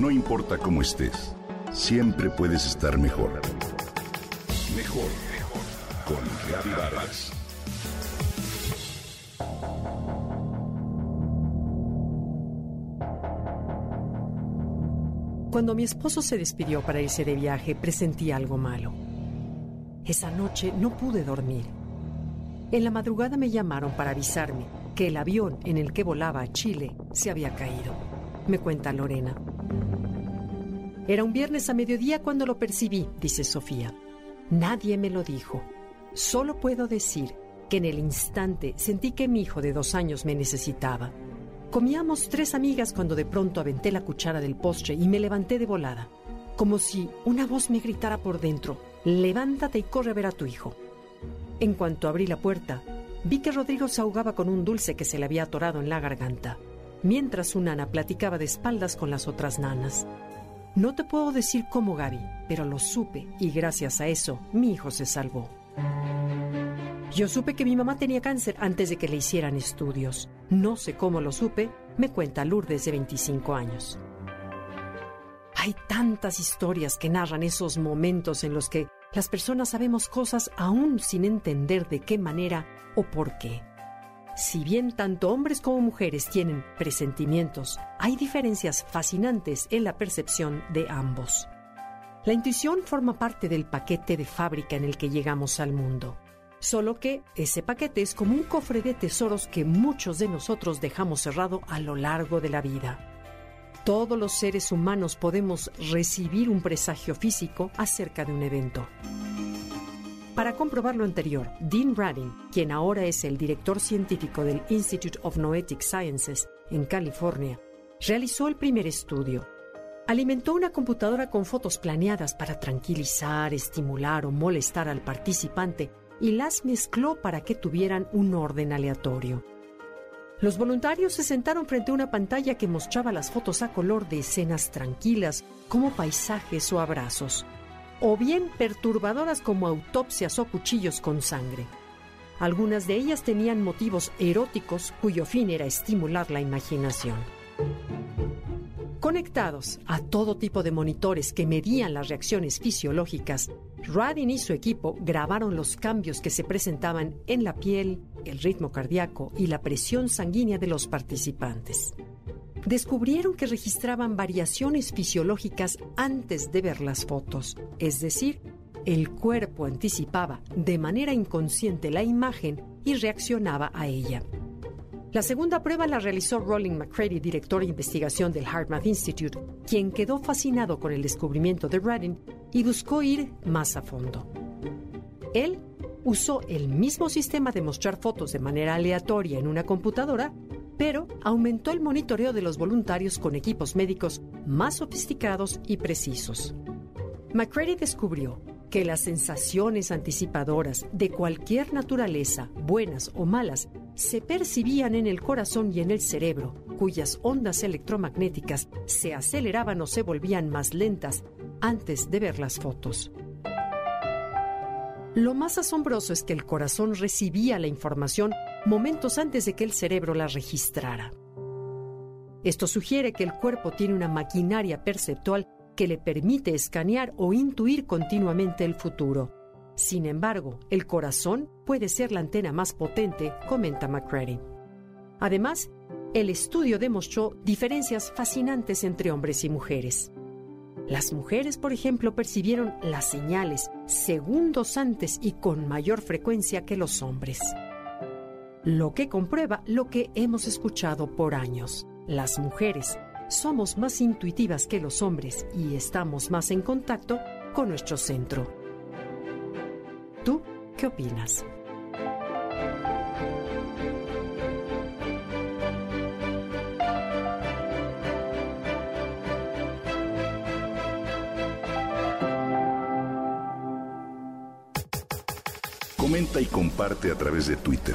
No importa cómo estés, siempre puedes estar mejor. Mejor, mejor. Con Reavivadas. Cuando mi esposo se despidió para irse de viaje, presentí algo malo. Esa noche no pude dormir. En la madrugada me llamaron para avisarme que el avión en el que volaba a Chile se había caído. Me cuenta Lorena. Era un viernes a mediodía cuando lo percibí, dice Sofía. Nadie me lo dijo. Solo puedo decir que en el instante sentí que mi hijo de dos años me necesitaba. Comíamos tres amigas cuando de pronto aventé la cuchara del postre y me levanté de volada, como si una voz me gritara por dentro, levántate y corre a ver a tu hijo. En cuanto abrí la puerta, vi que Rodrigo se ahogaba con un dulce que se le había atorado en la garganta, mientras su nana platicaba de espaldas con las otras nanas. No te puedo decir cómo, Gaby, pero lo supe y gracias a eso mi hijo se salvó. Yo supe que mi mamá tenía cáncer antes de que le hicieran estudios. No sé cómo lo supe, me cuenta Lourdes de 25 años. Hay tantas historias que narran esos momentos en los que las personas sabemos cosas aún sin entender de qué manera o por qué. Si bien tanto hombres como mujeres tienen presentimientos, hay diferencias fascinantes en la percepción de ambos. La intuición forma parte del paquete de fábrica en el que llegamos al mundo. Solo que ese paquete es como un cofre de tesoros que muchos de nosotros dejamos cerrado a lo largo de la vida. Todos los seres humanos podemos recibir un presagio físico acerca de un evento. Para comprobar lo anterior, Dean Radin, quien ahora es el director científico del Institute of Noetic Sciences en California, realizó el primer estudio. Alimentó una computadora con fotos planeadas para tranquilizar, estimular o molestar al participante y las mezcló para que tuvieran un orden aleatorio. Los voluntarios se sentaron frente a una pantalla que mostraba las fotos a color de escenas tranquilas, como paisajes o abrazos, o bien perturbadoras como autopsias o cuchillos con sangre. Algunas de ellas tenían motivos eróticos cuyo fin era estimular la imaginación. Conectados a todo tipo de monitores que medían las reacciones fisiológicas, Radin y su equipo grabaron los cambios que se presentaban en la piel, el ritmo cardíaco y la presión sanguínea de los participantes. Descubrieron que registraban variaciones fisiológicas antes de ver las fotos, es decir, el cuerpo anticipaba de manera inconsciente la imagen y reaccionaba a ella. La segunda prueba la realizó Rollin McCready, director de investigación del HeartMath Institute, quien quedó fascinado con el descubrimiento de Radin y buscó ir más a fondo. Él usó el mismo sistema de mostrar fotos de manera aleatoria en una computadora, pero aumentó el monitoreo de los voluntarios con equipos médicos más sofisticados y precisos. McCready descubrió que las sensaciones anticipadoras de cualquier naturaleza, buenas o malas, se percibían en el corazón y en el cerebro, cuyas ondas electromagnéticas se aceleraban o se volvían más lentas antes de ver las fotos. Lo más asombroso es que el corazón recibía la información momentos antes de que el cerebro la registrara. Esto sugiere que el cuerpo tiene una maquinaria perceptual que le permite escanear o intuir continuamente el futuro. Sin embargo, el corazón puede ser la antena más potente, comenta McCready. Además, el estudio demostró diferencias fascinantes entre hombres y mujeres. Las mujeres, por ejemplo, percibieron las señales segundos antes y con mayor frecuencia que los hombres lo que comprueba lo que hemos escuchado por años. Las mujeres somos más intuitivas que los hombres y estamos más en contacto con nuestro centro. ¿Tú qué opinas? Comenta y comparte a través de Twitter.